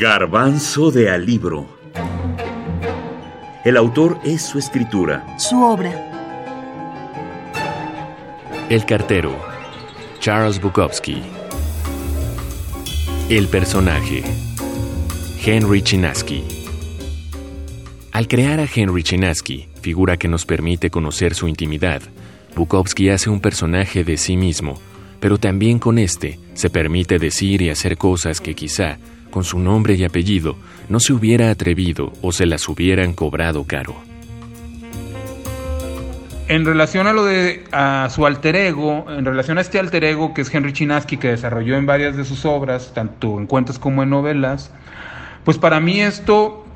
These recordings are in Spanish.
Garbanzo de Alibro. El autor es su escritura. Su obra. El cartero. Charles Bukowski. El personaje. Henry Chinaski. Al crear a Henry Chinaski, figura que nos permite conocer su intimidad, Bukowski hace un personaje de sí mismo, pero también con este se permite decir y hacer cosas que quizá, con su nombre y apellido, no se hubiera atrevido o se las hubieran cobrado caro. En relación a lo de a su alter ego, en relación a este alter ego que es Henry Chinaski, que desarrolló en varias de sus obras, tanto en cuentos como en novelas, pues para mí esto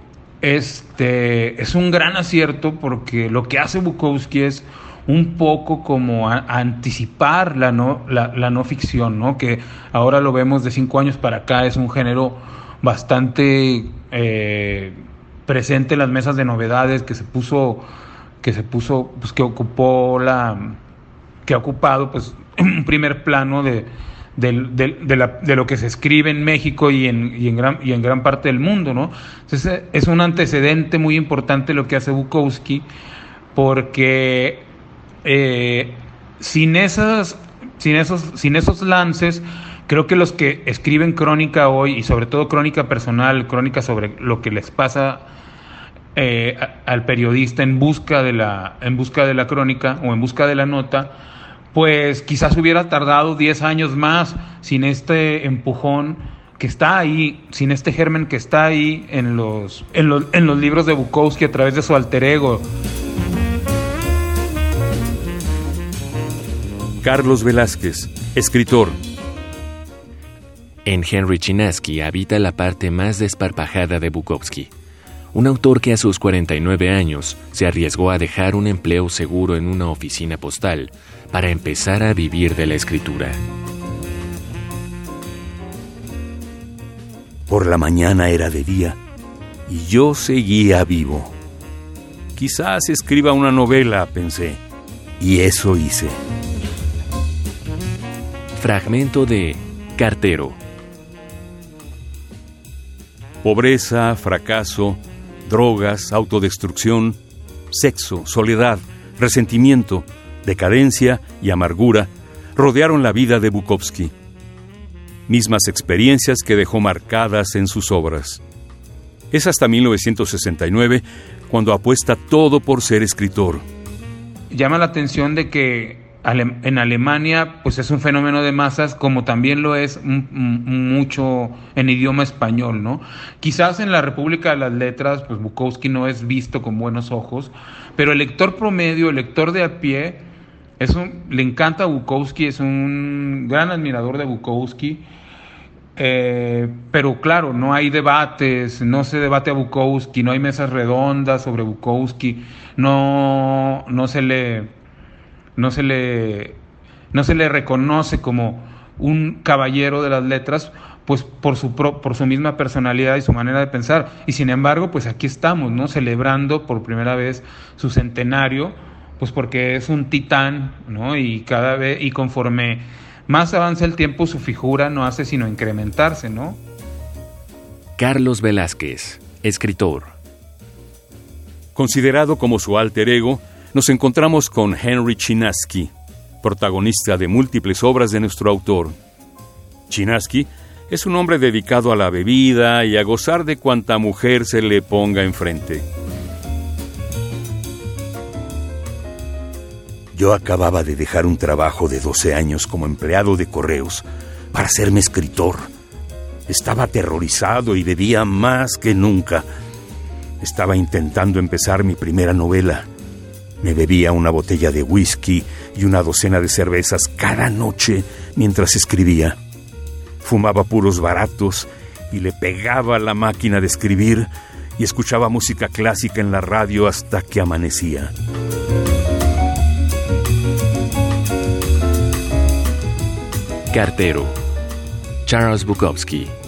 este, es un gran acierto porque lo que hace Bukowski es un poco como anticipar la no, la, no ficción, ¿no? que ahora lo vemos de cinco años para acá, es un género bastante eh, presente en las mesas de novedades, que se puso, que se puso, pues que ocupó la, que ha ocupado pues un primer plano de, de, lo que se escribe en México y en, y en, gran, y en gran parte del mundo, ¿no? Entonces es un antecedente muy importante lo que hace Bukowski, porque eh, sin, sin, esos, sin esos lances, creo que los que escriben crónica hoy, y sobre todo crónica personal, crónica sobre lo que les pasa eh, al periodista en busca, de la, en busca de la crónica o en busca de la nota, pues quizás hubiera tardado 10 años más sin este empujón que está ahí, sin este germen que está ahí en los, en los, en los libros de Bukowski a través de su alter ego. Carlos Velázquez, escritor. En Henry Chinaski habita la parte más desparpajada de Bukowski, un autor que a sus 49 años se arriesgó a dejar un empleo seguro en una oficina postal para empezar a vivir de la escritura. Por la mañana era de día y yo seguía vivo. Quizás escriba una novela, pensé, y eso hice. Fragmento de Cartero. Pobreza, fracaso, drogas, autodestrucción, sexo, soledad, resentimiento, decadencia y amargura rodearon la vida de Bukowski. Mismas experiencias que dejó marcadas en sus obras. Es hasta 1969 cuando apuesta todo por ser escritor. Llama la atención de que en Alemania pues es un fenómeno de masas como también lo es mucho en idioma español, ¿no? Quizás en la República de las Letras pues Bukowski no es visto con buenos ojos, pero el lector promedio, el lector de a pie, es le encanta Bukowski, es un gran admirador de Bukowski, eh, pero claro, no hay debates, no se debate a Bukowski, no hay mesas redondas sobre Bukowski, no, no se le no se le, no se le reconoce como un caballero de las letras, pues por su, por su misma personalidad y su manera de pensar. Y sin embargo, pues aquí estamos, ¿no? Celebrando por primera vez su centenario, pues porque es un titán, ¿no? Y cada vez, y conforme más avanza el tiempo, su figura no hace sino incrementarse, ¿no? Carlos Velázquez, escritor. Considerado como su alter ego, nos encontramos con Henry Chinaski, protagonista de múltiples obras de nuestro autor. Chinaski es un hombre dedicado a la bebida y a gozar de cuanta mujer se le ponga enfrente. Yo acababa de dejar un trabajo de 12 años como empleado de correos para hacerme escritor. Estaba aterrorizado y bebía más que nunca. Estaba intentando empezar mi primera novela me bebía una botella de whisky y una docena de cervezas cada noche mientras escribía. Fumaba puros baratos y le pegaba a la máquina de escribir y escuchaba música clásica en la radio hasta que amanecía. Cartero. Charles Bukowski.